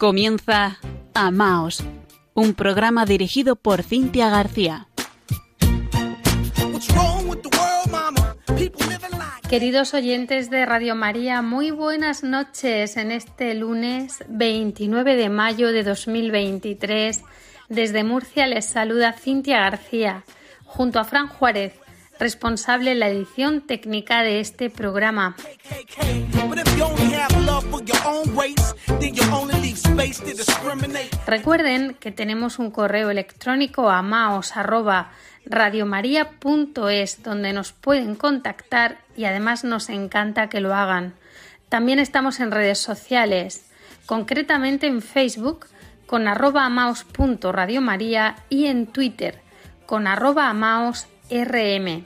Comienza Amaos, un programa dirigido por Cintia García. Queridos oyentes de Radio María, muy buenas noches en este lunes 29 de mayo de 2023. Desde Murcia les saluda Cintia García, junto a Fran Juárez, responsable en la edición técnica de este programa. Recuerden que tenemos un correo electrónico a maos@radiomaria.es donde nos pueden contactar y además nos encanta que lo hagan. También estamos en redes sociales, concretamente en Facebook con arroba amaos.radiomaria y en Twitter con arroba amaosrm.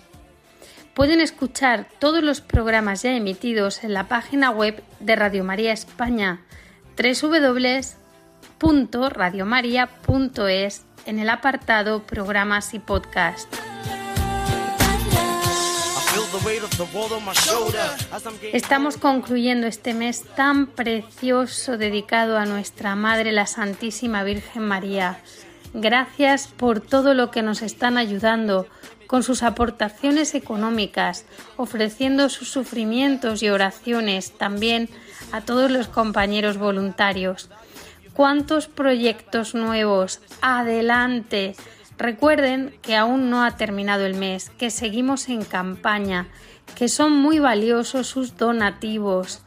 Pueden escuchar todos los programas ya emitidos en la página web de Radio María España www.radiomaria.es en el apartado Programas y Podcast. Estamos concluyendo este mes tan precioso dedicado a nuestra Madre la Santísima Virgen María. Gracias por todo lo que nos están ayudando con sus aportaciones económicas, ofreciendo sus sufrimientos y oraciones también a todos los compañeros voluntarios. ¿Cuántos proyectos nuevos? Adelante. Recuerden que aún no ha terminado el mes, que seguimos en campaña, que son muy valiosos sus donativos,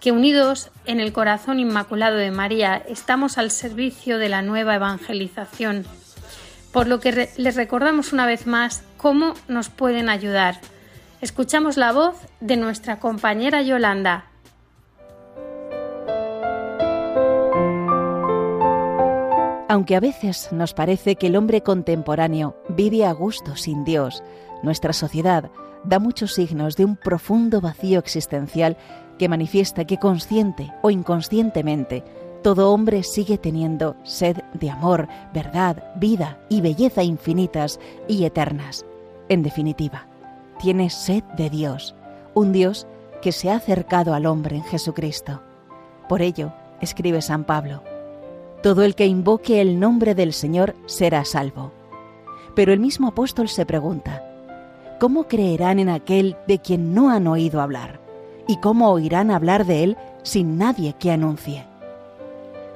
que unidos en el corazón inmaculado de María estamos al servicio de la nueva evangelización por lo que les recordamos una vez más cómo nos pueden ayudar. Escuchamos la voz de nuestra compañera Yolanda. Aunque a veces nos parece que el hombre contemporáneo vive a gusto sin Dios, nuestra sociedad da muchos signos de un profundo vacío existencial que manifiesta que consciente o inconscientemente todo hombre sigue teniendo sed de amor, verdad, vida y belleza infinitas y eternas. En definitiva, tiene sed de Dios, un Dios que se ha acercado al hombre en Jesucristo. Por ello, escribe San Pablo, todo el que invoque el nombre del Señor será salvo. Pero el mismo apóstol se pregunta, ¿cómo creerán en aquel de quien no han oído hablar? ¿Y cómo oirán hablar de él sin nadie que anuncie?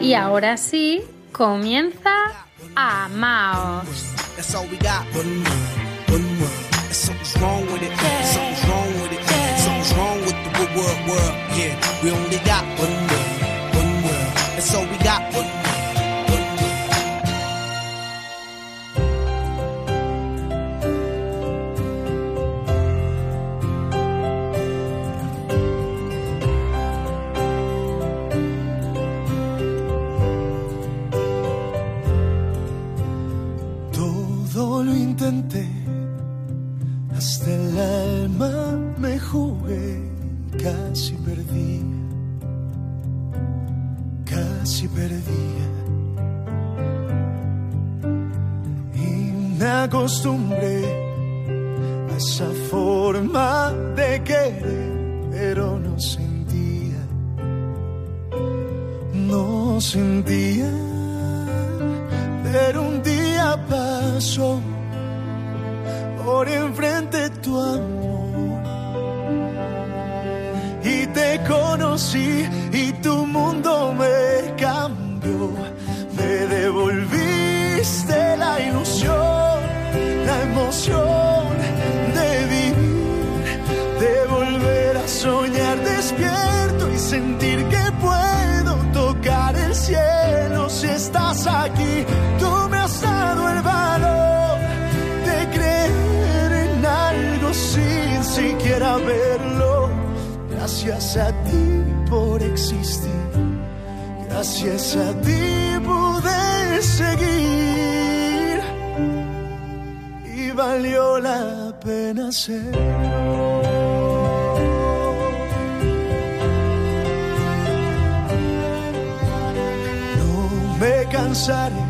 Y ahora sí, comienza Amaos. hasta casi perdí, casi perdí. Y me acostumbré a esa forma de querer, pero no sentía, no sentía, pero un día pasó por enfrente tu amor. te conocí y tu mundo me cambió. Me devolviste la ilusión, la emoción Gracias a ti pude seguir. Y valió la pena ser. cansaré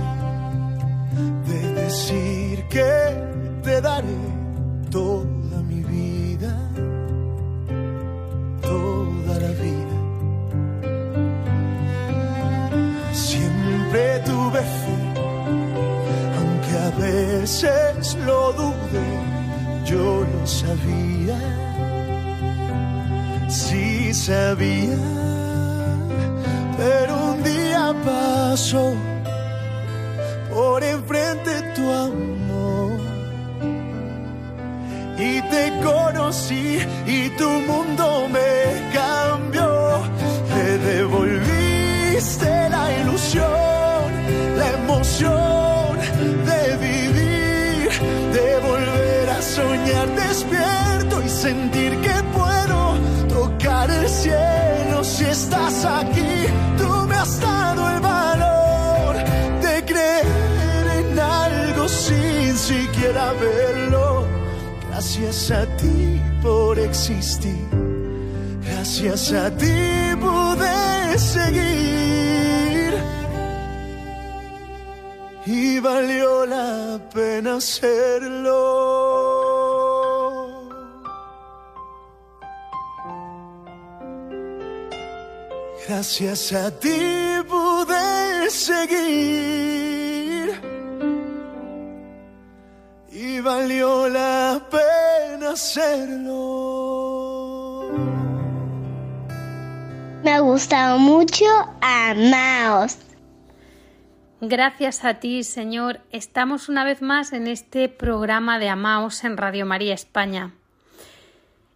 sabía, sí sabía, Gracias a ti por existir. Gracias a ti pude seguir. Y valió la pena hacerlo. Gracias a ti pude seguir y valió la hacerlo. Me ha gustado mucho Amaos. Gracias a ti, Señor, estamos una vez más en este programa de Amaos en Radio María España.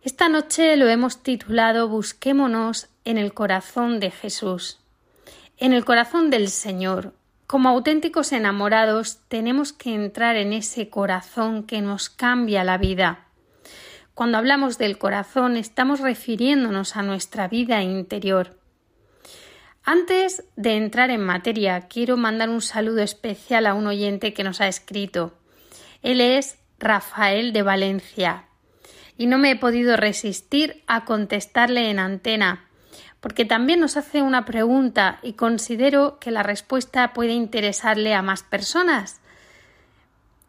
Esta noche lo hemos titulado Busquémonos en el corazón de Jesús, en el corazón del Señor. Como auténticos enamorados tenemos que entrar en ese corazón que nos cambia la vida. Cuando hablamos del corazón estamos refiriéndonos a nuestra vida interior. Antes de entrar en materia, quiero mandar un saludo especial a un oyente que nos ha escrito. Él es Rafael de Valencia. Y no me he podido resistir a contestarle en antena, porque también nos hace una pregunta y considero que la respuesta puede interesarle a más personas.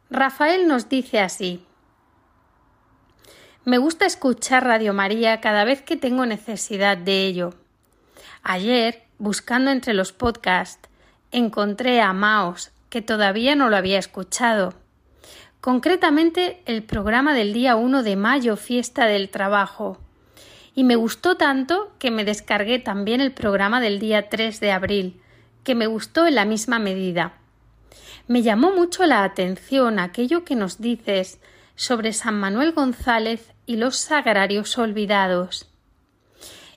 Rafael nos dice así Me gusta escuchar Radio María cada vez que tengo necesidad de ello. Ayer, buscando entre los podcasts, encontré a Maos, que todavía no lo había escuchado. Concretamente el programa del día 1 de mayo, fiesta del trabajo y me gustó tanto que me descargué también el programa del día 3 de abril, que me gustó en la misma medida. Me llamó mucho la atención aquello que nos dices sobre San Manuel González y los sagrarios olvidados.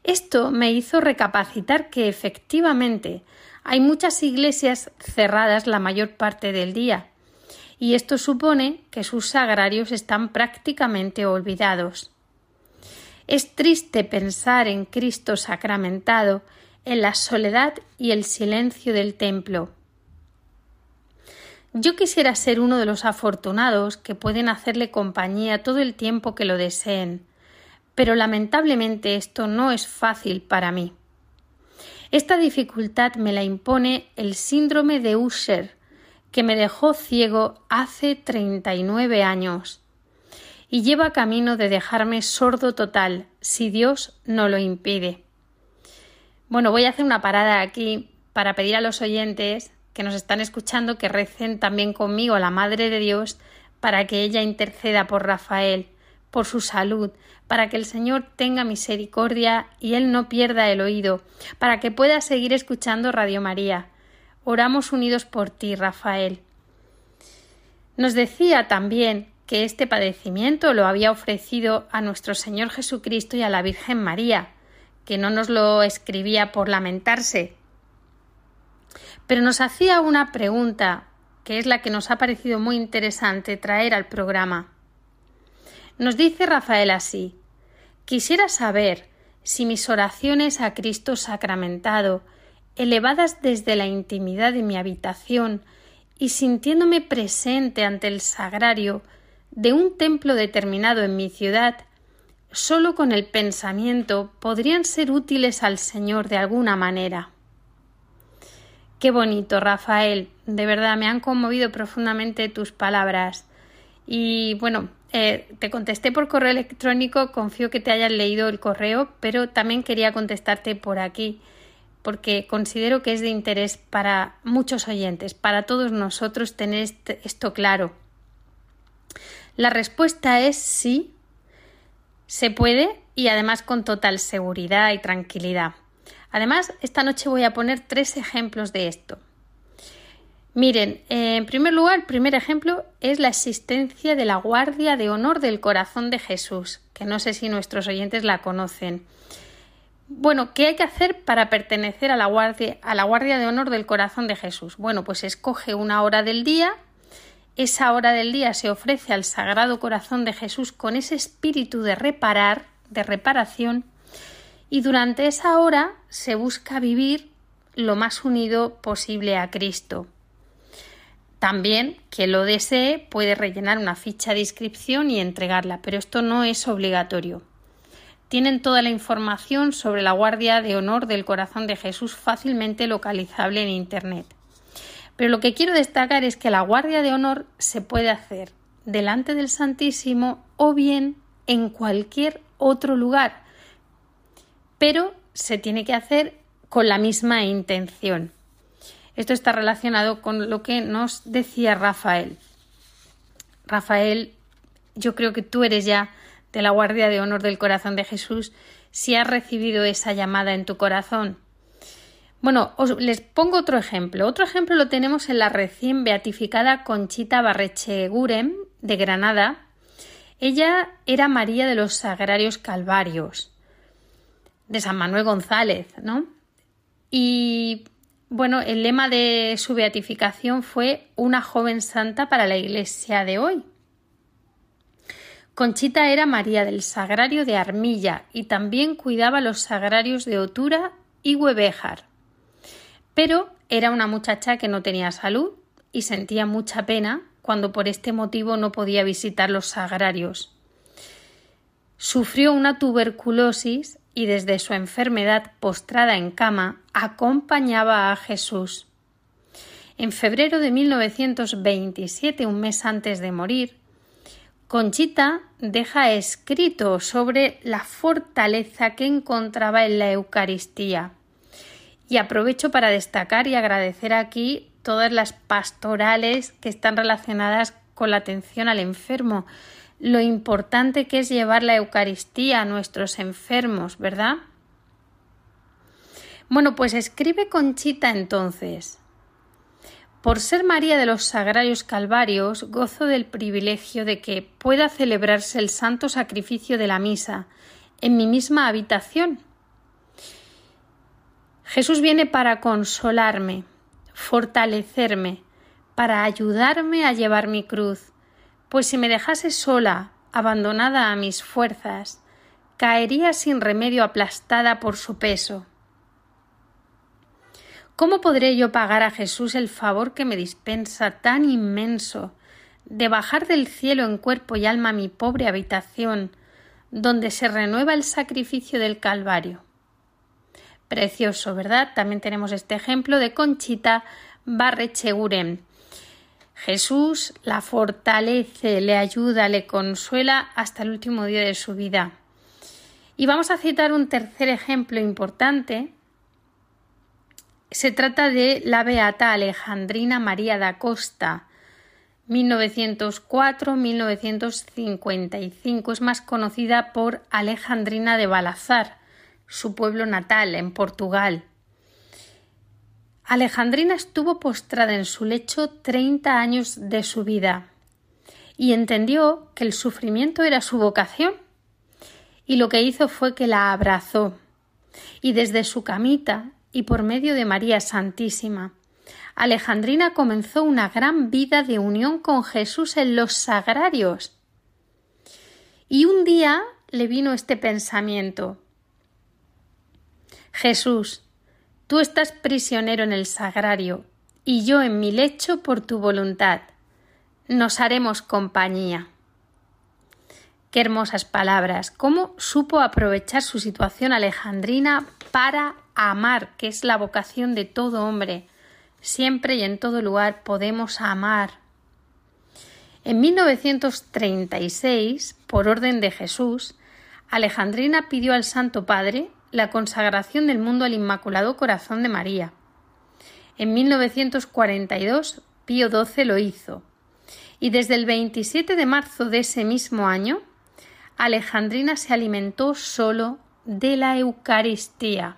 Esto me hizo recapacitar que efectivamente hay muchas iglesias cerradas la mayor parte del día, y esto supone que sus sagrarios están prácticamente olvidados. Es triste pensar en Cristo sacramentado en la soledad y el silencio del templo. Yo quisiera ser uno de los afortunados que pueden hacerle compañía todo el tiempo que lo deseen, pero lamentablemente esto no es fácil para mí. Esta dificultad me la impone el síndrome de Usher, que me dejó ciego hace treinta y nueve años y lleva camino de dejarme sordo total, si Dios no lo impide. Bueno, voy a hacer una parada aquí para pedir a los oyentes que nos están escuchando que recen también conmigo a la Madre de Dios para que ella interceda por Rafael, por su salud, para que el Señor tenga misericordia y él no pierda el oído, para que pueda seguir escuchando Radio María. Oramos unidos por ti, Rafael. Nos decía también que este padecimiento lo había ofrecido a nuestro Señor Jesucristo y a la Virgen María, que no nos lo escribía por lamentarse. Pero nos hacía una pregunta, que es la que nos ha parecido muy interesante traer al programa. Nos dice Rafael así Quisiera saber si mis oraciones a Cristo sacramentado, elevadas desde la intimidad de mi habitación y sintiéndome presente ante el sagrario de un templo determinado en mi ciudad, sólo con el pensamiento podrían ser útiles al Señor de alguna manera. Qué bonito, Rafael. De verdad, me han conmovido profundamente tus palabras. Y bueno, eh, te contesté por correo electrónico, confío que te hayan leído el correo, pero también quería contestarte por aquí, porque considero que es de interés para muchos oyentes, para todos nosotros tener esto claro. La respuesta es sí, se puede y además con total seguridad y tranquilidad. Además, esta noche voy a poner tres ejemplos de esto. Miren, en primer lugar, el primer ejemplo es la existencia de la Guardia de Honor del Corazón de Jesús, que no sé si nuestros oyentes la conocen. Bueno, ¿qué hay que hacer para pertenecer a la Guardia, a la Guardia de Honor del Corazón de Jesús? Bueno, pues escoge una hora del día, esa hora del día se ofrece al Sagrado Corazón de Jesús con ese espíritu de reparar, de reparación, y durante esa hora se busca vivir lo más unido posible a Cristo. También, quien lo desee puede rellenar una ficha de inscripción y entregarla, pero esto no es obligatorio. Tienen toda la información sobre la Guardia de Honor del Corazón de Jesús fácilmente localizable en Internet. Pero lo que quiero destacar es que la Guardia de Honor se puede hacer delante del Santísimo o bien en cualquier otro lugar, pero se tiene que hacer con la misma intención. Esto está relacionado con lo que nos decía Rafael. Rafael, yo creo que tú eres ya de la Guardia de Honor del Corazón de Jesús si has recibido esa llamada en tu corazón. Bueno, os, les pongo otro ejemplo. Otro ejemplo lo tenemos en la recién beatificada Conchita Barreche-Gurem de Granada. Ella era María de los Sagrarios Calvarios de San Manuel González, ¿no? Y bueno, el lema de su beatificación fue una joven santa para la iglesia de hoy. Conchita era María del Sagrario de Armilla y también cuidaba los sagrarios de Otura y Huevejar. Pero era una muchacha que no tenía salud y sentía mucha pena cuando por este motivo no podía visitar los sagrarios. Sufrió una tuberculosis y desde su enfermedad postrada en cama acompañaba a Jesús. En febrero de 1927, un mes antes de morir, Conchita deja escrito sobre la fortaleza que encontraba en la Eucaristía. Y aprovecho para destacar y agradecer aquí todas las pastorales que están relacionadas con la atención al enfermo, lo importante que es llevar la Eucaristía a nuestros enfermos, ¿verdad? Bueno, pues escribe Conchita entonces. Por ser María de los Sagrarios Calvarios, gozo del privilegio de que pueda celebrarse el santo sacrificio de la misa en mi misma habitación. Jesús viene para consolarme, fortalecerme, para ayudarme a llevar mi cruz, pues si me dejase sola, abandonada a mis fuerzas, caería sin remedio aplastada por su peso. ¿Cómo podré yo pagar a Jesús el favor que me dispensa tan inmenso de bajar del cielo en cuerpo y alma mi pobre habitación, donde se renueva el sacrificio del Calvario? Precioso, ¿verdad? También tenemos este ejemplo de Conchita Barrecheguren, Jesús la fortalece, le ayuda, le consuela hasta el último día de su vida. Y vamos a citar un tercer ejemplo importante. Se trata de la beata Alejandrina María da Costa, 1904-1955. Es más conocida por Alejandrina de Balazar, su pueblo natal en Portugal. Alejandrina estuvo postrada en su lecho treinta años de su vida y entendió que el sufrimiento era su vocación y lo que hizo fue que la abrazó y desde su camita y por medio de María Santísima Alejandrina comenzó una gran vida de unión con Jesús en los sagrarios. Y un día le vino este pensamiento Jesús, tú estás prisionero en el sagrario y yo en mi lecho por tu voluntad. Nos haremos compañía. Qué hermosas palabras. Cómo supo aprovechar su situación alejandrina para amar, que es la vocación de todo hombre. Siempre y en todo lugar podemos amar. En 1936, por orden de Jesús, Alejandrina pidió al Santo Padre la consagración del mundo al Inmaculado Corazón de María. En 1942, Pío XII lo hizo. Y desde el 27 de marzo de ese mismo año, Alejandrina se alimentó solo de la Eucaristía.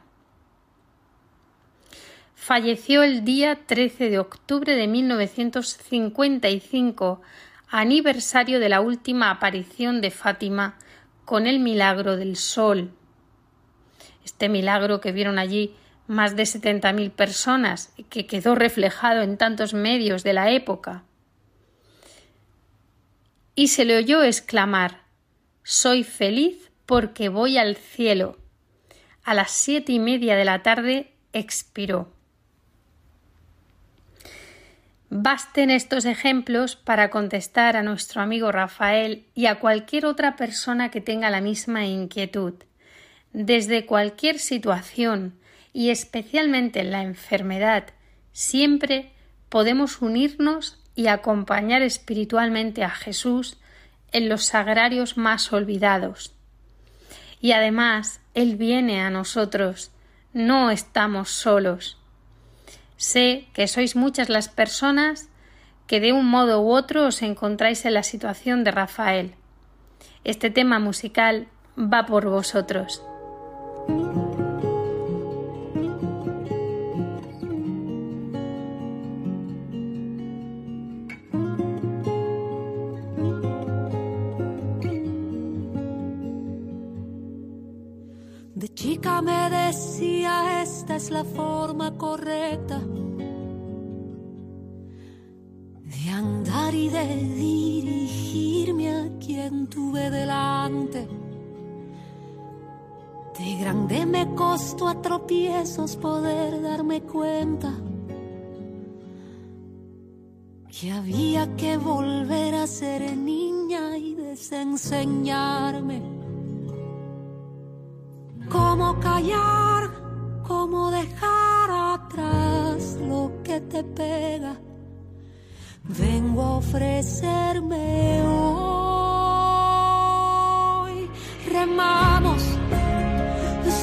Falleció el día 13 de octubre de 1955, aniversario de la última aparición de Fátima con el milagro del sol. Este milagro que vieron allí más de 70.000 personas y que quedó reflejado en tantos medios de la época. Y se le oyó exclamar Soy feliz porque voy al cielo. A las siete y media de la tarde expiró. Basten estos ejemplos para contestar a nuestro amigo Rafael y a cualquier otra persona que tenga la misma inquietud. Desde cualquier situación y especialmente en la enfermedad, siempre podemos unirnos y acompañar espiritualmente a Jesús en los sagrarios más olvidados. Y además, Él viene a nosotros, no estamos solos. Sé que sois muchas las personas que de un modo u otro os encontráis en la situación de Rafael. Este tema musical va por vosotros. De chica me decía esta es la forma correcta de andar y de dirigirme a quien tuve delante. De grande me costó a tropiezos poder darme cuenta que había que volver a ser niña y desenseñarme cómo callar, cómo dejar atrás lo que te pega. Vengo a ofrecerme hoy.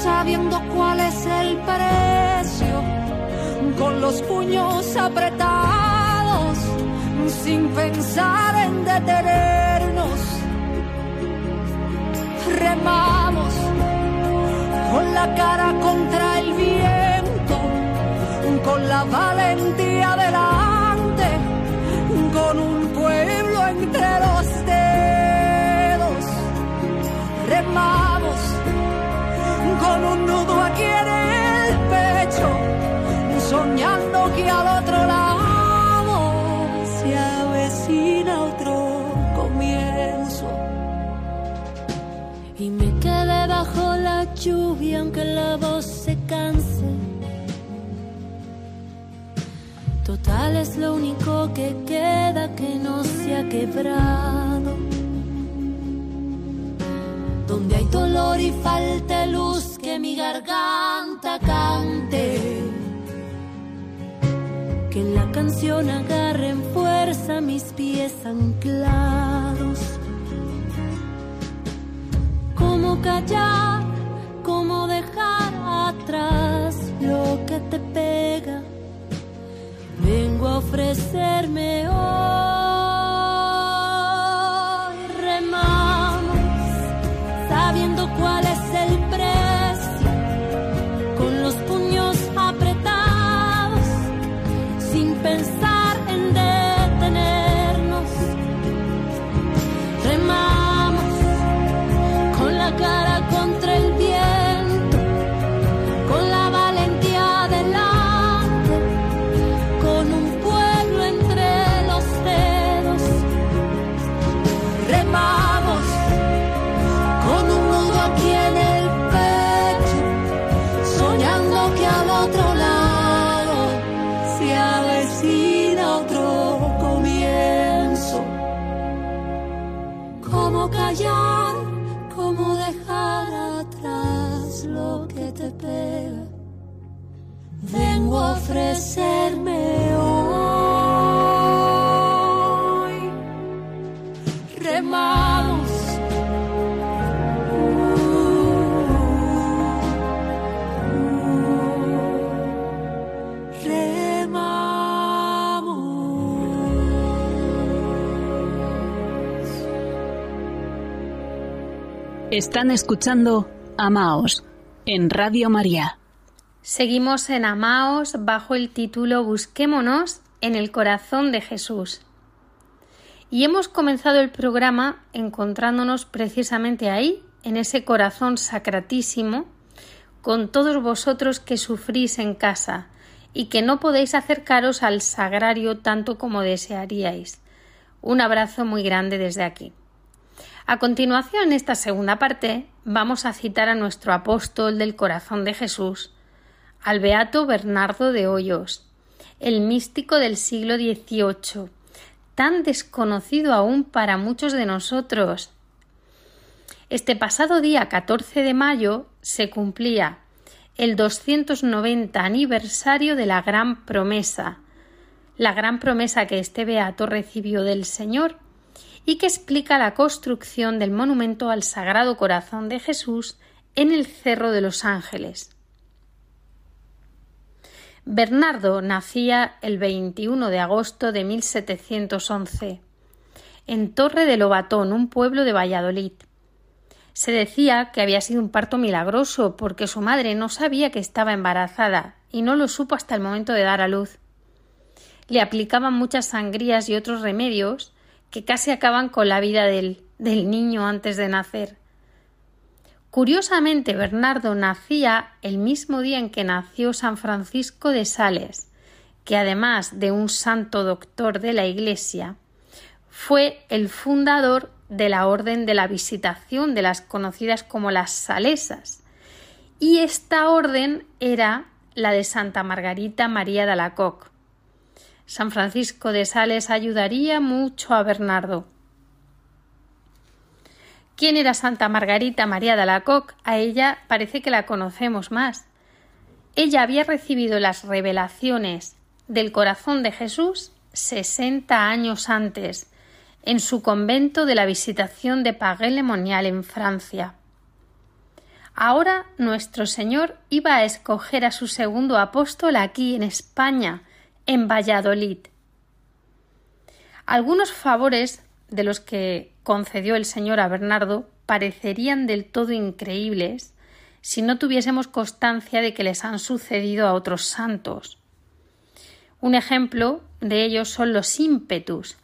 Sabiendo cuál es el precio, con los puños apretados, sin pensar en detenernos. Remamos con la cara contra el viento, con la valentía soñando que al otro lado se avecina otro comienzo. Y me quedé bajo la lluvia aunque la voz se canse. Total es lo único que queda que no se ha quebrado. Donde hay dolor y falta luz que mi garganta cante. Que la canción agarre en fuerza mis pies anclados. Cómo callar cómo dejar atrás lo que te pega. Vengo a ofrecerme hoy. Ofrecerme hoy. Remamos. Están escuchando Amaos en Radio María. Seguimos en Amaos bajo el título Busquémonos en el corazón de Jesús. Y hemos comenzado el programa encontrándonos precisamente ahí, en ese corazón sacratísimo, con todos vosotros que sufrís en casa y que no podéis acercaros al sagrario tanto como desearíais. Un abrazo muy grande desde aquí. A continuación, en esta segunda parte, vamos a citar a nuestro apóstol del corazón de Jesús, al beato Bernardo de Hoyos, el místico del siglo XVIII, tan desconocido aún para muchos de nosotros. Este pasado día 14 de mayo se cumplía el 290 aniversario de la gran promesa, la gran promesa que este beato recibió del Señor y que explica la construcción del monumento al Sagrado Corazón de Jesús en el Cerro de los Ángeles. Bernardo nacía el 21 de agosto de 1711 en Torre de Lobatón, un pueblo de Valladolid. Se decía que había sido un parto milagroso porque su madre no sabía que estaba embarazada y no lo supo hasta el momento de dar a luz. Le aplicaban muchas sangrías y otros remedios que casi acaban con la vida del, del niño antes de nacer. Curiosamente, Bernardo nacía el mismo día en que nació San Francisco de Sales, que además de un santo doctor de la Iglesia, fue el fundador de la Orden de la Visitación de las conocidas como las Salesas, y esta orden era la de Santa Margarita María de Alacoque. San Francisco de Sales ayudaría mucho a Bernardo. ¿Quién era Santa Margarita María de Alacoque? A ella parece que la conocemos más. Ella había recibido las revelaciones del corazón de Jesús sesenta años antes, en su convento de la Visitación de Pagué-le-Monial en Francia. Ahora nuestro Señor iba a escoger a su segundo apóstol aquí en España, en Valladolid. Algunos favores de los que concedió el Señor a Bernardo parecerían del todo increíbles si no tuviésemos constancia de que les han sucedido a otros santos. Un ejemplo de ellos son los ímpetus,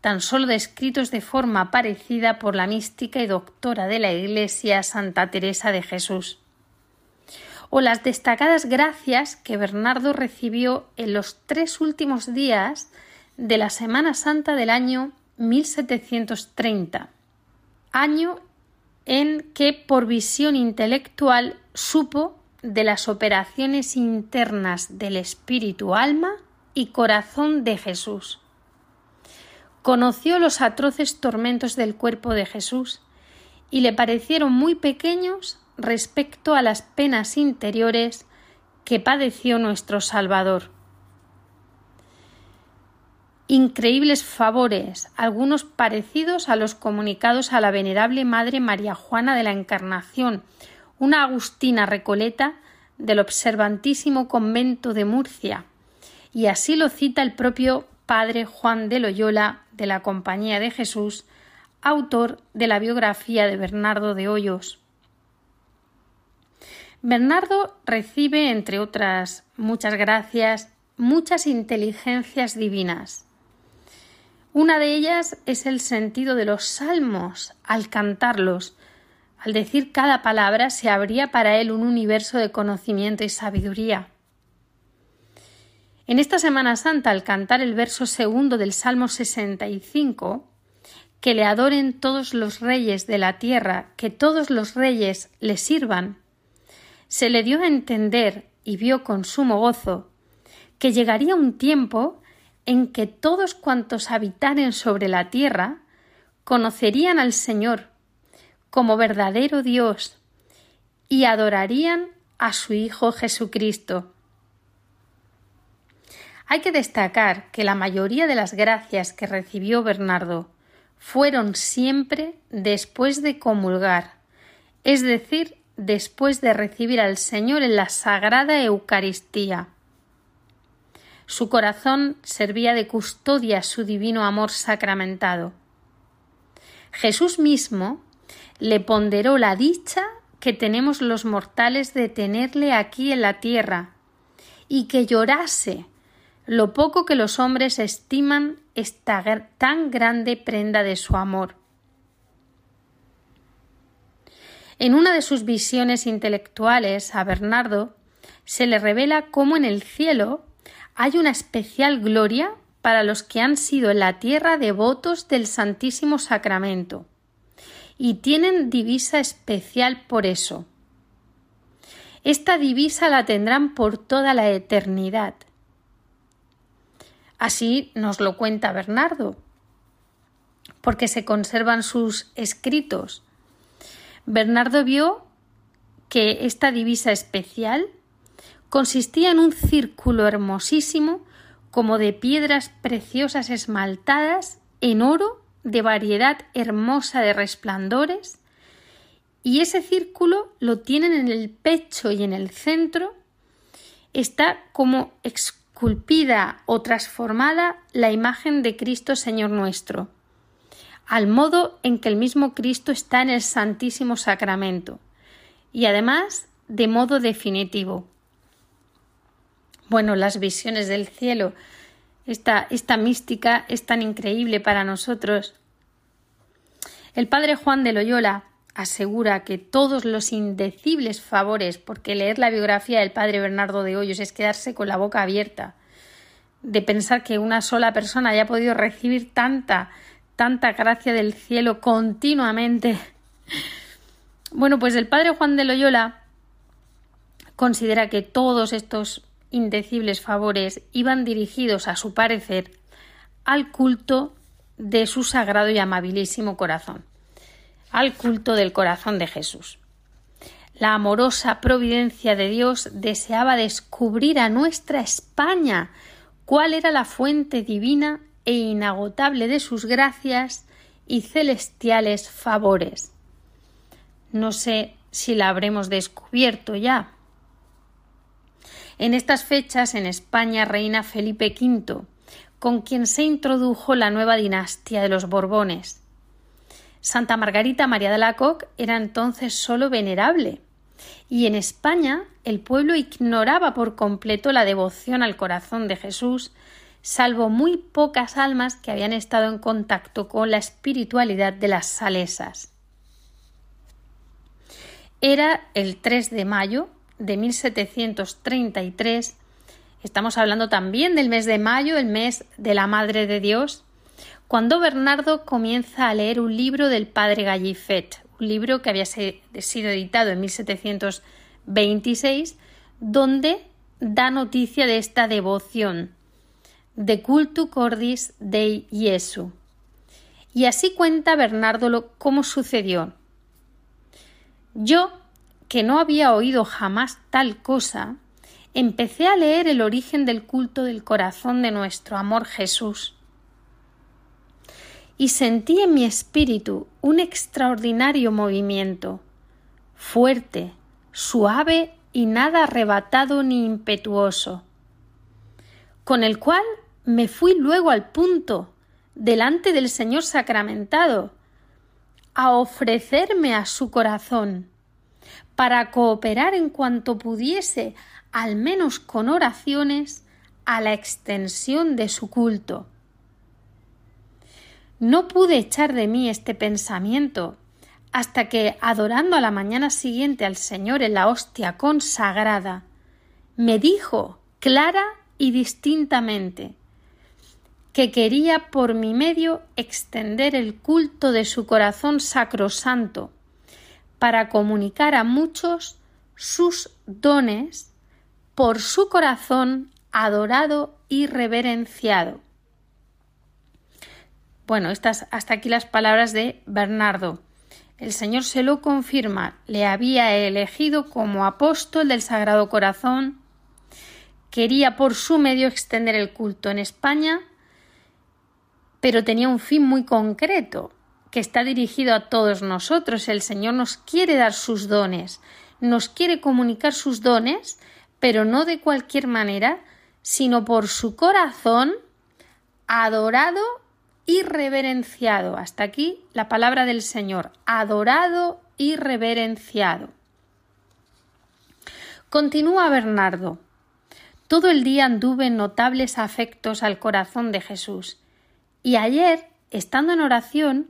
tan solo descritos de forma parecida por la mística y doctora de la Iglesia Santa Teresa de Jesús o las destacadas gracias que Bernardo recibió en los tres últimos días de la Semana Santa del año 1730, año en que por visión intelectual supo de las operaciones internas del espíritu, alma y corazón de Jesús. Conoció los atroces tormentos del cuerpo de Jesús y le parecieron muy pequeños respecto a las penas interiores que padeció nuestro Salvador. Increíbles favores, algunos parecidos a los comunicados a la venerable Madre María Juana de la Encarnación, una agustina recoleta del observantísimo convento de Murcia, y así lo cita el propio Padre Juan de Loyola de la Compañía de Jesús, autor de la biografía de Bernardo de Hoyos. Bernardo recibe, entre otras muchas gracias, muchas inteligencias divinas. Una de ellas es el sentido de los salmos al cantarlos. Al decir cada palabra se abría para él un universo de conocimiento y sabiduría. En esta Semana Santa, al cantar el verso segundo del Salmo 65, que le adoren todos los reyes de la tierra, que todos los reyes le sirvan, se le dio a entender y vio con sumo gozo que llegaría un tiempo en que todos cuantos habitaren sobre la tierra conocerían al Señor como verdadero Dios y adorarían a su Hijo Jesucristo. Hay que destacar que la mayoría de las gracias que recibió Bernardo fueron siempre después de comulgar, es decir, después de recibir al Señor en la Sagrada Eucaristía. Su corazón servía de custodia a su divino amor sacramentado. Jesús mismo le ponderó la dicha que tenemos los mortales de tenerle aquí en la tierra, y que llorase lo poco que los hombres estiman esta tan grande prenda de su amor. En una de sus visiones intelectuales a Bernardo se le revela cómo en el cielo hay una especial gloria para los que han sido en la tierra devotos del Santísimo Sacramento y tienen divisa especial por eso. Esta divisa la tendrán por toda la eternidad. Así nos lo cuenta Bernardo, porque se conservan sus escritos. Bernardo vio que esta divisa especial consistía en un círculo hermosísimo como de piedras preciosas esmaltadas en oro de variedad hermosa de resplandores, y ese círculo lo tienen en el pecho y en el centro, está como esculpida o transformada la imagen de Cristo Señor nuestro, al modo en que el mismo Cristo está en el Santísimo Sacramento, y además de modo definitivo bueno, las visiones del cielo, esta, esta mística es tan increíble para nosotros. El padre Juan de Loyola asegura que todos los indecibles favores, porque leer la biografía del padre Bernardo de Hoyos es quedarse con la boca abierta, de pensar que una sola persona haya podido recibir tanta, tanta gracia del cielo continuamente. Bueno, pues el padre Juan de Loyola considera que todos estos indecibles favores iban dirigidos, a su parecer, al culto de su sagrado y amabilísimo corazón, al culto del corazón de Jesús. La amorosa providencia de Dios deseaba descubrir a nuestra España cuál era la fuente divina e inagotable de sus gracias y celestiales favores. No sé si la habremos descubierto ya, en estas fechas en España reina Felipe V, con quien se introdujo la nueva dinastía de los Borbones. Santa Margarita María de la Coque era entonces solo venerable, y en España el pueblo ignoraba por completo la devoción al corazón de Jesús, salvo muy pocas almas que habían estado en contacto con la espiritualidad de las salesas. Era el 3 de mayo de 1733. Estamos hablando también del mes de mayo, el mes de la Madre de Dios, cuando Bernardo comienza a leer un libro del padre Gallifet, un libro que había sido editado en 1726, donde da noticia de esta devoción, de cultu cordis dei Jesu. Y así cuenta Bernardo cómo sucedió. Yo que no había oído jamás tal cosa, empecé a leer el origen del culto del corazón de nuestro amor Jesús. Y sentí en mi espíritu un extraordinario movimiento, fuerte, suave y nada arrebatado ni impetuoso, con el cual me fui luego al punto, delante del Señor sacramentado, a ofrecerme a su corazón para cooperar en cuanto pudiese, al menos con oraciones, a la extensión de su culto. No pude echar de mí este pensamiento hasta que, adorando a la mañana siguiente al Señor en la hostia consagrada, me dijo clara y distintamente que quería por mi medio extender el culto de su corazón sacrosanto para comunicar a muchos sus dones por su corazón adorado y reverenciado. Bueno, estas, hasta aquí las palabras de Bernardo. El Señor se lo confirma, le había elegido como apóstol del Sagrado Corazón, quería por su medio extender el culto en España, pero tenía un fin muy concreto, que está dirigido a todos nosotros. El Señor nos quiere dar sus dones, nos quiere comunicar sus dones, pero no de cualquier manera, sino por su corazón adorado y reverenciado. Hasta aquí la palabra del Señor, adorado y reverenciado. Continúa Bernardo. Todo el día anduve en notables afectos al corazón de Jesús. Y ayer, estando en oración,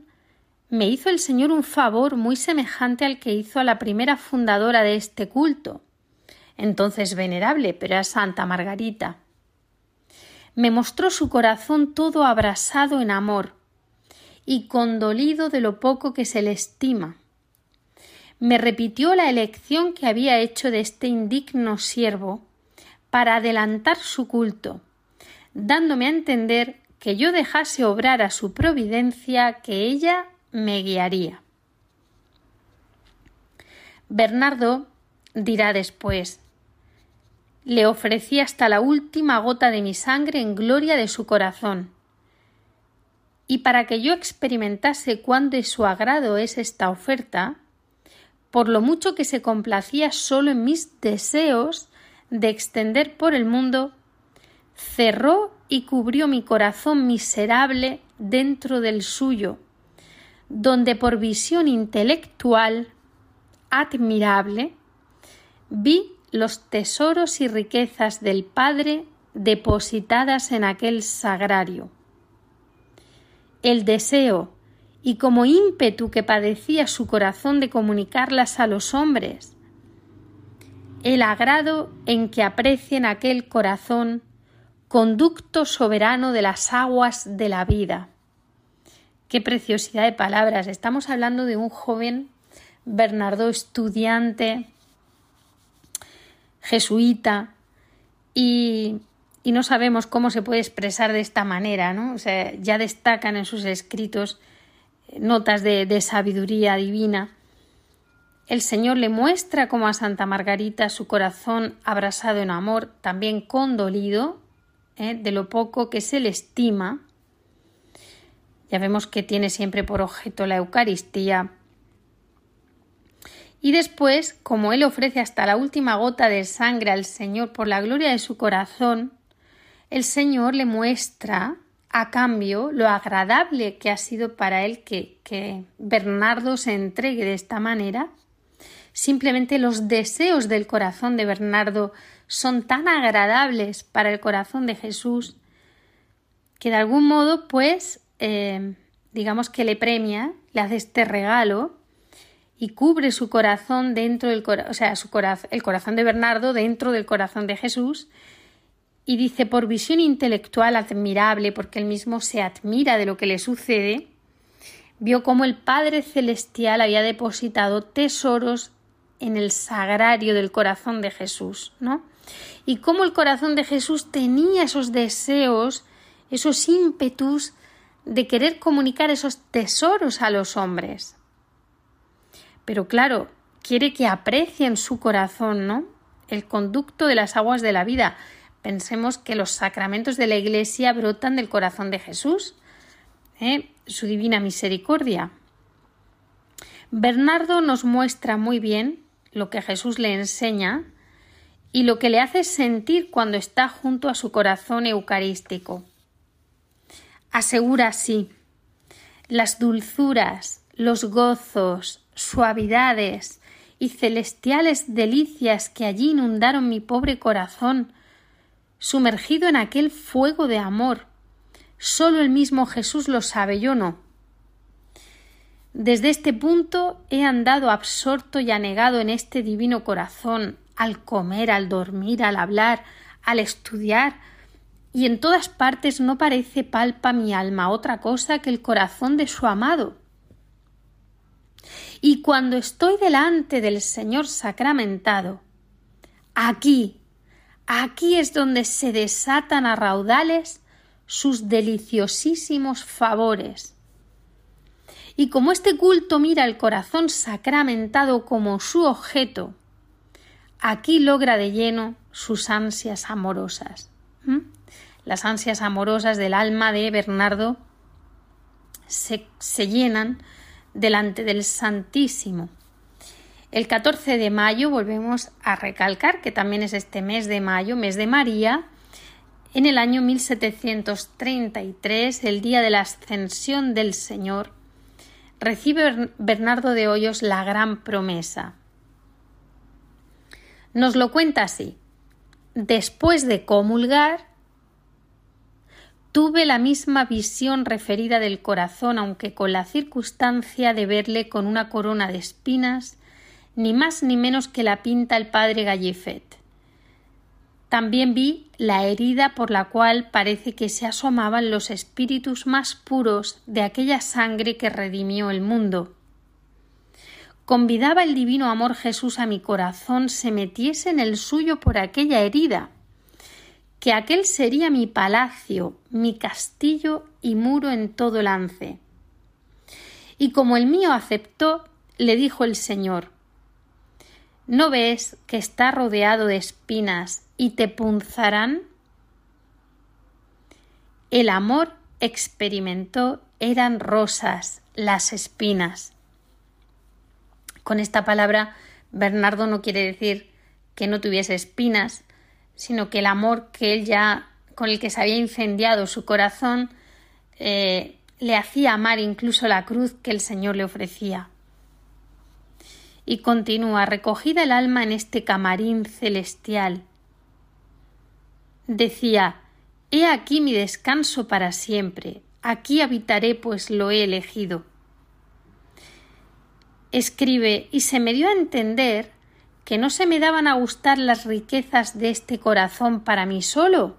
me hizo el Señor un favor muy semejante al que hizo a la primera fundadora de este culto, entonces venerable, pero a Santa Margarita me mostró su corazón todo abrasado en amor y condolido de lo poco que se le estima. Me repitió la elección que había hecho de este indigno siervo para adelantar su culto, dándome a entender que yo dejase obrar a su providencia que ella me guiaría. Bernardo dirá después le ofrecí hasta la última gota de mi sangre en gloria de su corazón. Y para que yo experimentase cuán de su agrado es esta oferta, por lo mucho que se complacía solo en mis deseos de extender por el mundo, cerró y cubrió mi corazón miserable dentro del suyo, donde por visión intelectual admirable vi los tesoros y riquezas del Padre depositadas en aquel sagrario. El deseo y como ímpetu que padecía su corazón de comunicarlas a los hombres, el agrado en que aprecien aquel corazón conducto soberano de las aguas de la vida. Qué preciosidad de palabras. Estamos hablando de un joven Bernardo estudiante jesuita y, no sabemos cómo se puede expresar de esta manera, ¿no? O sea, ya destacan en sus escritos eh, notas de, sabiduría divina. El Señor le muestra como a Santa Margarita su corazón abrasado en amor, también condolido ¿eh? de lo poco que se le estima. Ya vemos que tiene siempre por objeto la Eucaristía, y después, como él ofrece hasta la última gota de sangre al Señor por la gloria de su corazón, el Señor le muestra a cambio lo agradable que ha sido para él que, Bernardo se entregue de esta manera. Simplemente los deseos del corazón de Bernardo son tan agradables para el corazón de Jesús que de algún modo, pues, eh, digamos que le premia, le hace este regalo y cubre su corazón dentro del o sea, su el corazón de Bernardo dentro del corazón de Jesús y dice por visión intelectual admirable, porque él mismo se admira de lo que le sucede, vio cómo el Padre Celestial había depositado tesoros en el sagrario del corazón de Jesús, ¿no? Y cómo el corazón de Jesús tenía esos deseos, esos ímpetus de querer comunicar esos tesoros a los hombres. Pero claro, quiere que aprecien su corazón, ¿no? El conducto de las aguas de la vida. Pensemos que los sacramentos de la Iglesia brotan del corazón de Jesús, ¿eh? su divina misericordia. Bernardo nos muestra muy bien lo que Jesús le enseña y lo que le hace sentir cuando está junto a su corazón eucarístico. Asegura así las dulzuras, los gozos, suavidades y celestiales delicias que allí inundaron mi pobre corazón, sumergido en aquel fuego de amor. Solo el mismo Jesús lo sabe, yo no. Desde este punto he andado absorto y anegado en este divino corazón, al comer, al dormir, al hablar, al estudiar, y en todas partes no parece palpa mi alma otra cosa que el corazón de su amado. Y cuando estoy delante del Señor sacramentado, aquí, aquí es donde se desatan a raudales sus deliciosísimos favores. Y como este culto mira el corazón sacramentado como su objeto, aquí logra de lleno sus ansias amorosas. Las ansias amorosas del alma de Bernardo se, se llenan delante del Santísimo. El 14 de mayo volvemos a recalcar que también es este mes de mayo, mes de María, en el año 1733, el día de la ascensión del Señor, recibe Bernardo de Hoyos la gran promesa. Nos lo cuenta así. Después de comulgar, tuve la misma visión referida del corazón, aunque con la circunstancia de verle con una corona de espinas, ni más ni menos que la pinta el padre Gallifet. También vi la herida por la cual parece que se asomaban los espíritus más puros de aquella sangre que redimió el mundo. Convidaba el divino amor Jesús a mi corazón se metiese en el suyo por aquella herida, que aquel sería mi palacio, mi castillo y muro en todo lance. Y como el mío aceptó, le dijo el Señor ¿No ves que está rodeado de espinas y te punzarán? El amor experimentó eran rosas las espinas. Con esta palabra, Bernardo no quiere decir que no tuviese espinas, sino que el amor que él ya con el que se había incendiado su corazón eh, le hacía amar incluso la cruz que el Señor le ofrecía. Y continúa recogida el alma en este camarín celestial, Decía He aquí mi descanso para siempre, aquí habitaré, pues lo he elegido. Escribe, y se me dio a entender que no se me daban a gustar las riquezas de este corazón para mí solo,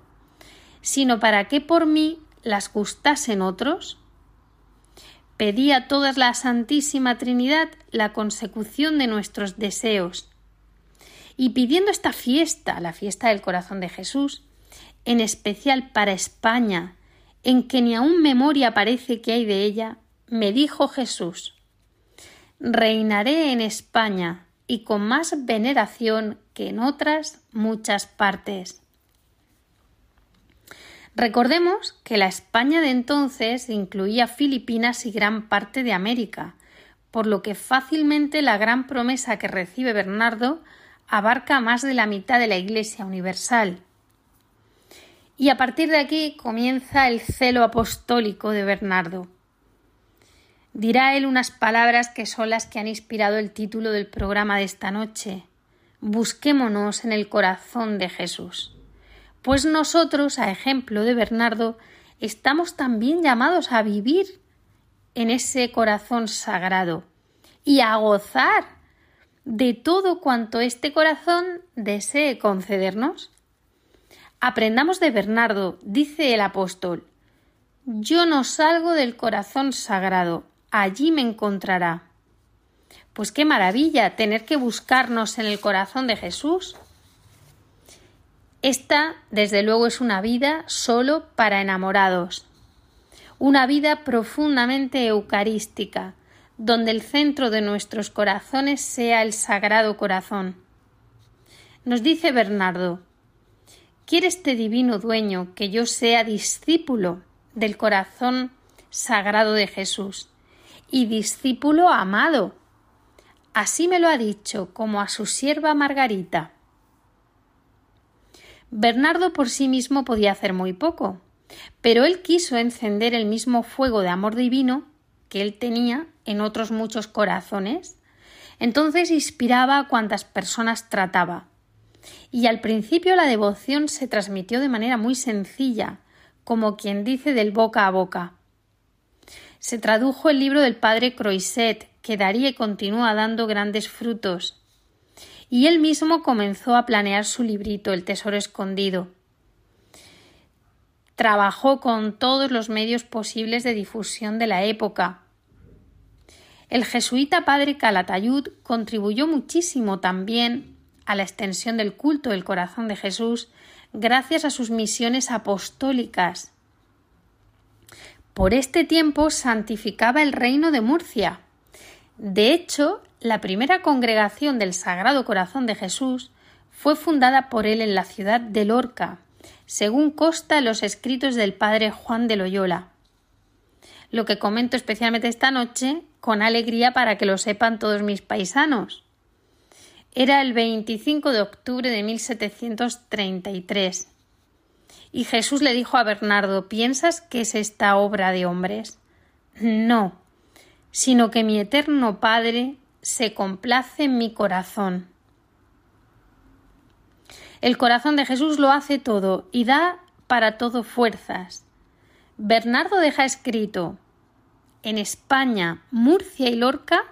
sino para que por mí las gustasen otros. Pedí a toda la Santísima Trinidad la consecución de nuestros deseos. Y pidiendo esta fiesta, la fiesta del corazón de Jesús, en especial para España, en que ni aun memoria parece que hay de ella, me dijo Jesús Reinaré en España y con más veneración que en otras muchas partes. Recordemos que la España de entonces incluía Filipinas y gran parte de América, por lo que fácilmente la gran promesa que recibe Bernardo abarca más de la mitad de la Iglesia universal. Y a partir de aquí comienza el celo apostólico de Bernardo. Dirá él unas palabras que son las que han inspirado el título del programa de esta noche. Busquémonos en el corazón de Jesús. Pues nosotros, a ejemplo de Bernardo, estamos también llamados a vivir en ese corazón sagrado y a gozar de todo cuanto este corazón desee concedernos. Aprendamos de Bernardo, dice el apóstol, yo no salgo del corazón sagrado, allí me encontrará. Pues qué maravilla tener que buscarnos en el corazón de Jesús. Esta, desde luego, es una vida solo para enamorados, una vida profundamente eucarística, donde el centro de nuestros corazones sea el Sagrado Corazón. Nos dice Bernardo, Quiere este divino dueño que yo sea discípulo del corazón sagrado de Jesús y discípulo amado. Así me lo ha dicho como a su sierva Margarita. Bernardo por sí mismo podía hacer muy poco, pero él quiso encender el mismo fuego de amor divino que él tenía en otros muchos corazones. Entonces inspiraba a cuantas personas trataba y al principio la devoción se transmitió de manera muy sencilla, como quien dice del boca a boca. Se tradujo el libro del padre Croiset, que daría y continúa dando grandes frutos. Y él mismo comenzó a planear su librito El Tesoro Escondido. Trabajó con todos los medios posibles de difusión de la época. El jesuita padre Calatayud contribuyó muchísimo también a la extensión del culto del corazón de Jesús gracias a sus misiones apostólicas. Por este tiempo santificaba el reino de Murcia. De hecho, la primera congregación del Sagrado Corazón de Jesús fue fundada por él en la ciudad de Lorca, según consta en los escritos del padre Juan de Loyola. Lo que comento especialmente esta noche con alegría para que lo sepan todos mis paisanos. Era el 25 de octubre de 1733. Y Jesús le dijo a Bernardo ¿Piensas que es esta obra de hombres? No, sino que mi eterno Padre se complace en mi corazón. El corazón de Jesús lo hace todo y da para todo fuerzas. Bernardo deja escrito en España, Murcia y Lorca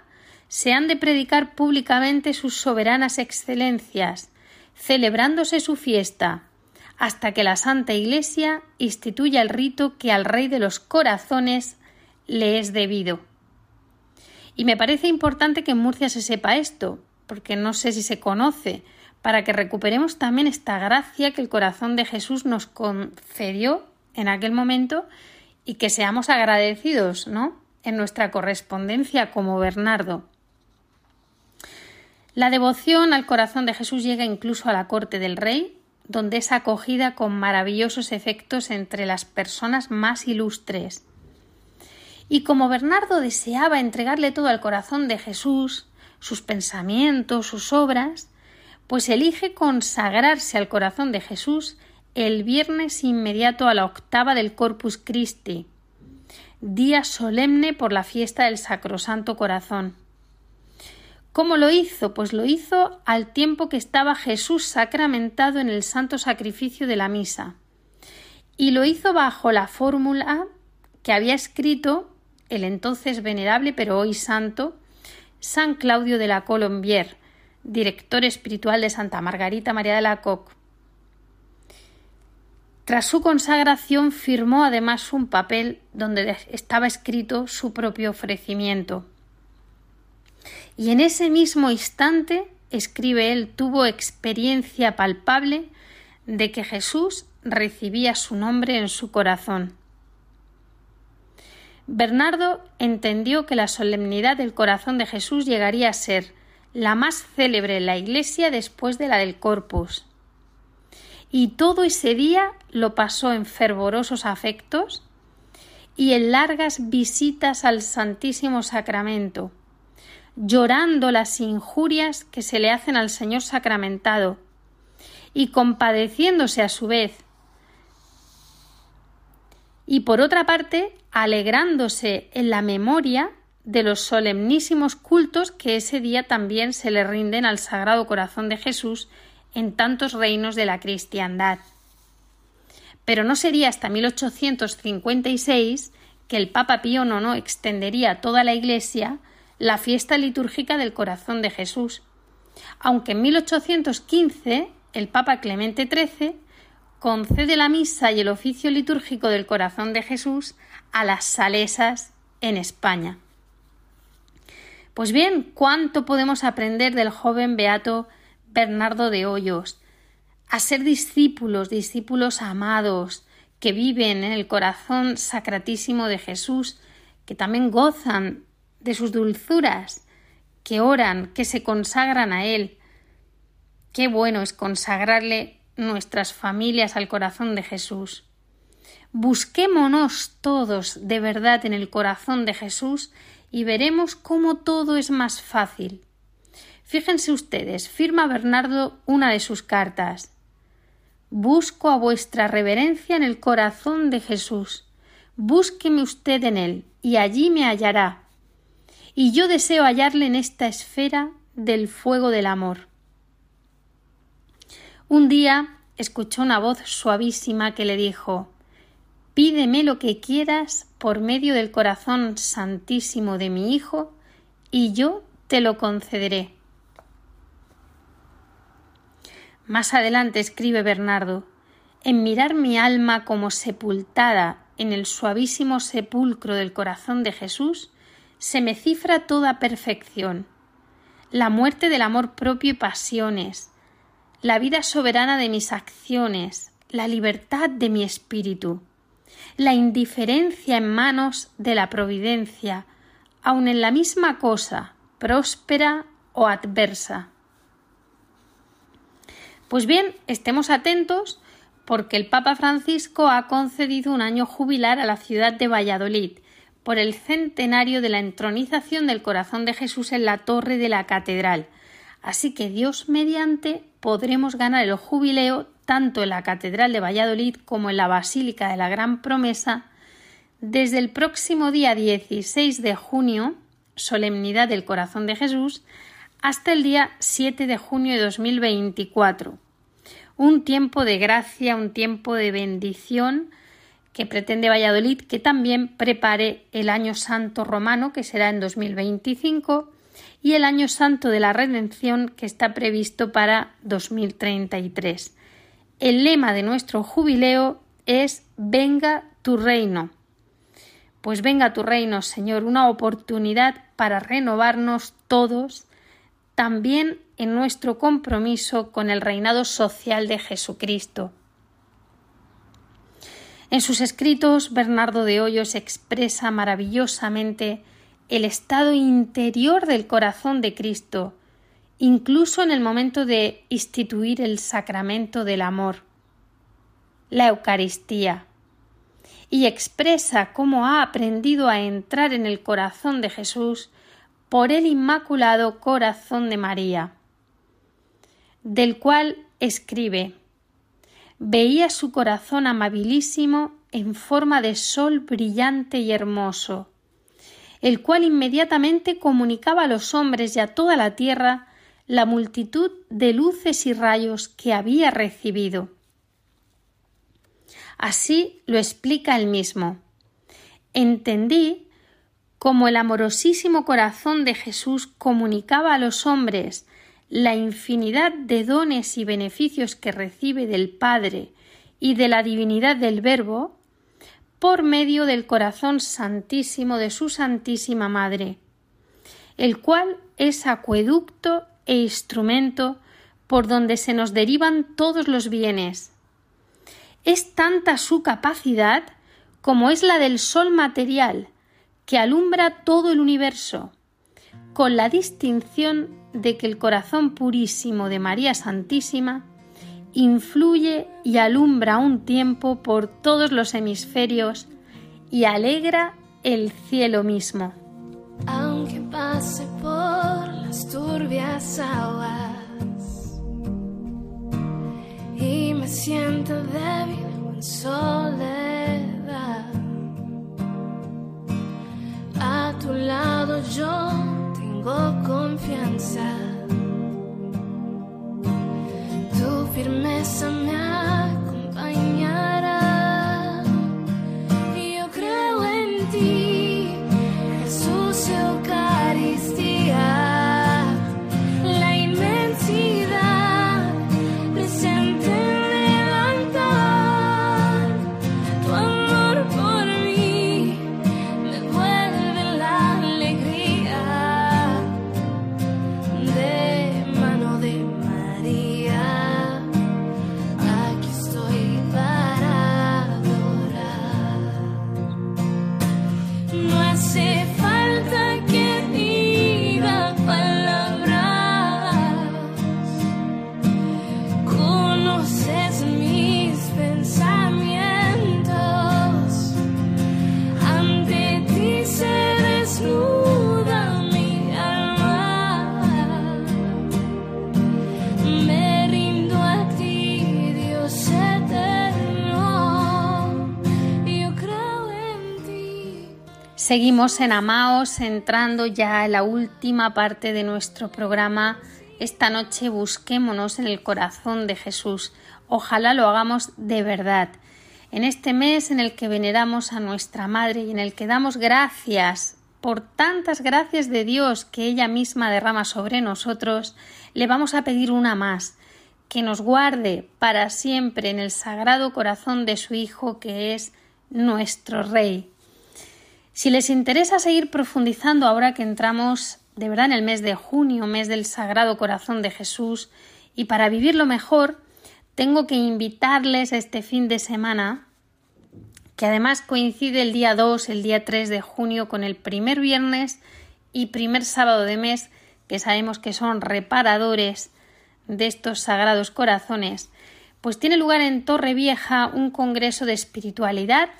se han de predicar públicamente sus soberanas excelencias, celebrándose su fiesta, hasta que la Santa Iglesia instituya el rito que al Rey de los Corazones le es debido. Y me parece importante que en Murcia se sepa esto, porque no sé si se conoce, para que recuperemos también esta gracia que el corazón de Jesús nos concedió en aquel momento y que seamos agradecidos, ¿no? En nuestra correspondencia como Bernardo. La devoción al corazón de Jesús llega incluso a la corte del rey, donde es acogida con maravillosos efectos entre las personas más ilustres. Y como Bernardo deseaba entregarle todo al corazón de Jesús, sus pensamientos, sus obras, pues elige consagrarse al corazón de Jesús el viernes inmediato a la octava del Corpus Christi, día solemne por la fiesta del Sacrosanto Corazón. ¿Cómo lo hizo? Pues lo hizo al tiempo que estaba Jesús sacramentado en el santo sacrificio de la misa. Y lo hizo bajo la fórmula que había escrito el entonces venerable pero hoy santo San Claudio de la Colombier, director espiritual de Santa Margarita María de la Coque. Tras su consagración firmó además un papel donde estaba escrito su propio ofrecimiento. Y en ese mismo instante, escribe él, tuvo experiencia palpable de que Jesús recibía su nombre en su corazón. Bernardo entendió que la solemnidad del corazón de Jesús llegaría a ser la más célebre en la Iglesia después de la del Corpus. Y todo ese día lo pasó en fervorosos afectos y en largas visitas al Santísimo Sacramento, llorando las injurias que se le hacen al Señor sacramentado, y compadeciéndose a su vez, y por otra parte alegrándose en la memoria de los solemnísimos cultos que ese día también se le rinden al Sagrado Corazón de Jesús en tantos reinos de la cristiandad. Pero no sería hasta 1856 que el Papa Pío IX extendería a toda la Iglesia la fiesta litúrgica del corazón de Jesús, aunque en 1815 el Papa Clemente XIII concede la misa y el oficio litúrgico del corazón de Jesús a las salesas en España. Pues bien, ¿cuánto podemos aprender del joven beato Bernardo de Hoyos? A ser discípulos, discípulos amados, que viven en el corazón sacratísimo de Jesús, que también gozan de sus dulzuras, que oran, que se consagran a Él. Qué bueno es consagrarle nuestras familias al corazón de Jesús. Busquémonos todos de verdad en el corazón de Jesús y veremos cómo todo es más fácil. Fíjense ustedes, firma Bernardo una de sus cartas. Busco a vuestra reverencia en el corazón de Jesús. Búsqueme usted en él, y allí me hallará y yo deseo hallarle en esta esfera del fuego del amor. Un día escuchó una voz suavísima que le dijo Pídeme lo que quieras por medio del corazón santísimo de mi Hijo, y yo te lo concederé. Más adelante escribe Bernardo En mirar mi alma como sepultada en el suavísimo sepulcro del corazón de Jesús, se me cifra toda perfección, la muerte del amor propio y pasiones, la vida soberana de mis acciones, la libertad de mi espíritu. la indiferencia en manos de la providencia, aun en la misma cosa, próspera o adversa. Pues bien, estemos atentos porque el Papa Francisco ha concedido un año jubilar a la ciudad de Valladolid por el centenario de la entronización del corazón de Jesús en la torre de la catedral. Así que Dios mediante podremos ganar el jubileo tanto en la Catedral de Valladolid como en la Basílica de la Gran Promesa desde el próximo día 16 de junio, solemnidad del Corazón de Jesús, hasta el día 7 de junio de 2024. Un tiempo de gracia, un tiempo de bendición que pretende Valladolid que también prepare el Año Santo Romano, que será en 2025, y el Año Santo de la Redención, que está previsto para 2033. El lema de nuestro jubileo es Venga tu reino. Pues venga tu reino, Señor, una oportunidad para renovarnos todos, también en nuestro compromiso con el reinado social de Jesucristo. En sus escritos, Bernardo de Hoyos expresa maravillosamente el estado interior del corazón de Cristo, incluso en el momento de instituir el sacramento del amor, la Eucaristía, y expresa cómo ha aprendido a entrar en el corazón de Jesús por el Inmaculado Corazón de María, del cual escribe Veía su corazón amabilísimo en forma de sol brillante y hermoso, el cual inmediatamente comunicaba a los hombres y a toda la tierra la multitud de luces y rayos que había recibido. Así lo explica él mismo. Entendí cómo el amorosísimo corazón de Jesús comunicaba a los hombres la infinidad de dones y beneficios que recibe del Padre y de la divinidad del Verbo, por medio del corazón santísimo de su Santísima Madre, el cual es acueducto e instrumento por donde se nos derivan todos los bienes. Es tanta su capacidad como es la del sol material, que alumbra todo el universo, con la distinción de que el corazón purísimo de María Santísima influye y alumbra un tiempo por todos los hemisferios y alegra el cielo mismo. Aunque pase por las turbias aguas y me siento débil en soledad, a tu lado yo tengo confianza. firmeza me Seguimos en Amaos, entrando ya en la última parte de nuestro programa. Esta noche busquémonos en el corazón de Jesús. Ojalá lo hagamos de verdad. En este mes en el que veneramos a nuestra Madre y en el que damos gracias por tantas gracias de Dios que ella misma derrama sobre nosotros, le vamos a pedir una más, que nos guarde para siempre en el sagrado corazón de su Hijo que es nuestro Rey. Si les interesa seguir profundizando ahora que entramos de verdad en el mes de junio, mes del Sagrado Corazón de Jesús, y para vivirlo mejor, tengo que invitarles este fin de semana que además coincide el día 2, el día 3 de junio con el primer viernes y primer sábado de mes, que sabemos que son reparadores de estos sagrados corazones, pues tiene lugar en Torre Vieja un congreso de espiritualidad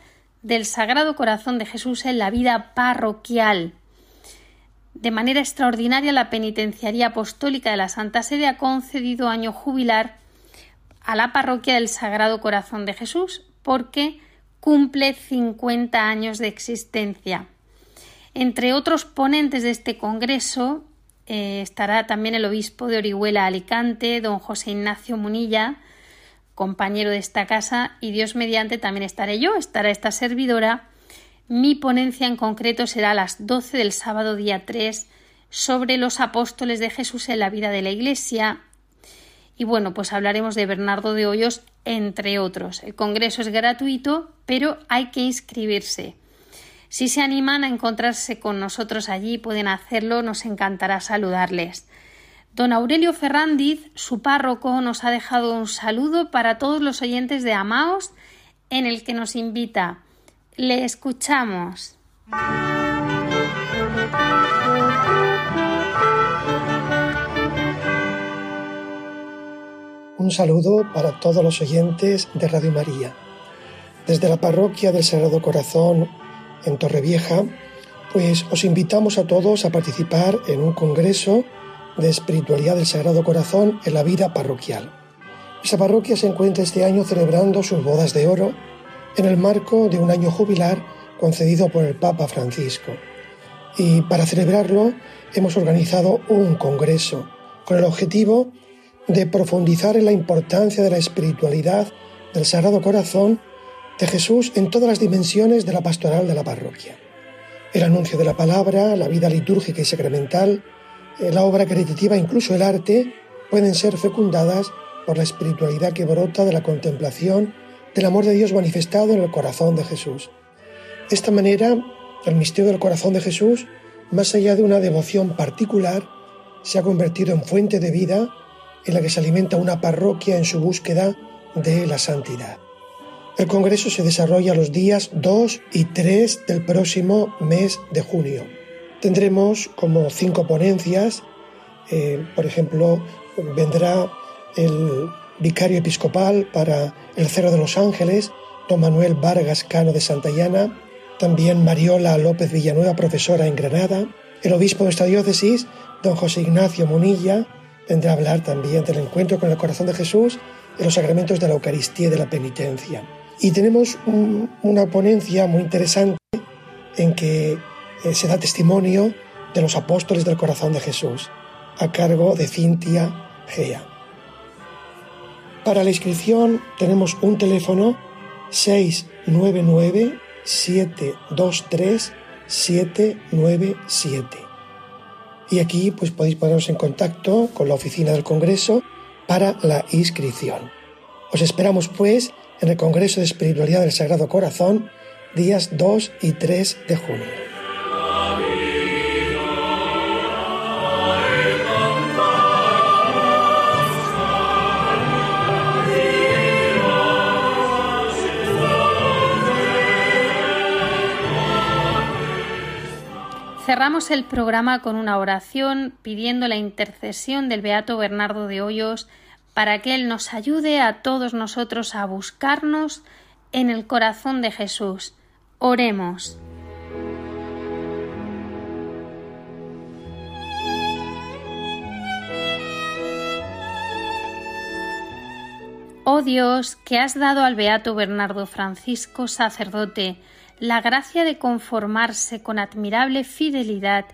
del Sagrado Corazón de Jesús en la vida parroquial. De manera extraordinaria, la Penitenciaría Apostólica de la Santa Sede ha concedido año jubilar a la parroquia del Sagrado Corazón de Jesús porque cumple 50 años de existencia. Entre otros ponentes de este congreso eh, estará también el obispo de Orihuela Alicante, don José Ignacio Munilla, compañero de esta casa, y Dios mediante también estaré yo, estará esta servidora. Mi ponencia en concreto será a las 12 del sábado día 3 sobre los apóstoles de Jesús en la vida de la Iglesia. Y bueno, pues hablaremos de Bernardo de Hoyos, entre otros. El congreso es gratuito, pero hay que inscribirse. Si se animan a encontrarse con nosotros allí, pueden hacerlo, nos encantará saludarles. Don Aurelio Ferrandiz, su párroco, nos ha dejado un saludo para todos los oyentes de Amaos, en el que nos invita. Le escuchamos. Un saludo para todos los oyentes de Radio María. Desde la parroquia del Sagrado Corazón en Torrevieja, pues os invitamos a todos a participar en un congreso de espiritualidad del Sagrado Corazón en la vida parroquial. Esa parroquia se encuentra este año celebrando sus bodas de oro en el marco de un año jubilar concedido por el Papa Francisco. Y para celebrarlo hemos organizado un congreso con el objetivo de profundizar en la importancia de la espiritualidad del Sagrado Corazón de Jesús en todas las dimensiones de la pastoral de la parroquia. El anuncio de la palabra, la vida litúrgica y sacramental, la obra caritativa, incluso el arte, pueden ser fecundadas por la espiritualidad que brota de la contemplación del amor de Dios manifestado en el corazón de Jesús. De esta manera, el misterio del corazón de Jesús, más allá de una devoción particular, se ha convertido en fuente de vida en la que se alimenta una parroquia en su búsqueda de la santidad. El Congreso se desarrolla los días 2 y 3 del próximo mes de junio. Tendremos como cinco ponencias, eh, por ejemplo, vendrá el vicario episcopal para el Cerro de los Ángeles, don Manuel Vargas Cano de Santayana, también Mariola López Villanueva, profesora en Granada, el obispo de esta diócesis, don José Ignacio Monilla, vendrá a hablar también del encuentro con el corazón de Jesús en los sacramentos de la Eucaristía y de la penitencia. Y tenemos una ponencia muy interesante en que eh, se da testimonio de los apóstoles del corazón de Jesús, a cargo de Cintia Gea. Para la inscripción tenemos un teléfono 699 723 797. Y aquí pues podéis poneros en contacto con la oficina del Congreso para la inscripción. Os esperamos pues en el Congreso de Espiritualidad del Sagrado Corazón días 2 y 3 de junio. Cerramos el programa con una oración pidiendo la intercesión del Beato Bernardo de Hoyos para que Él nos ayude a todos nosotros a buscarnos en el corazón de Jesús. Oremos. Oh Dios, que has dado al Beato Bernardo Francisco, sacerdote, la gracia de conformarse con admirable fidelidad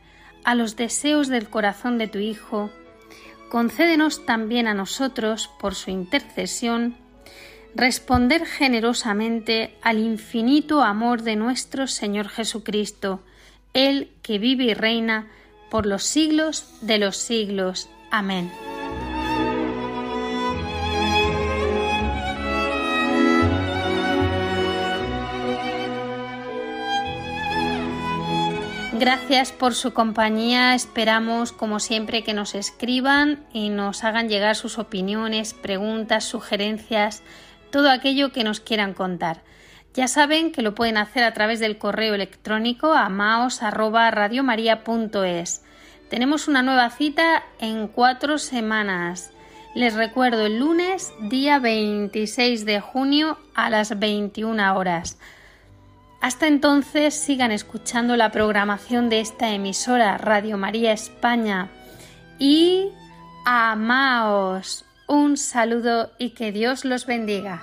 a los deseos del corazón de tu Hijo, concédenos también a nosotros, por su intercesión, responder generosamente al infinito amor de nuestro Señor Jesucristo, Él que vive y reina por los siglos de los siglos. Amén. Gracias por su compañía. Esperamos, como siempre, que nos escriban y nos hagan llegar sus opiniones, preguntas, sugerencias, todo aquello que nos quieran contar. Ya saben que lo pueden hacer a través del correo electrónico amaos@radiomaria.es. Tenemos una nueva cita en cuatro semanas. Les recuerdo el lunes, día 26 de junio a las 21 horas. Hasta entonces sigan escuchando la programación de esta emisora Radio María España y amaos. Un saludo y que Dios los bendiga.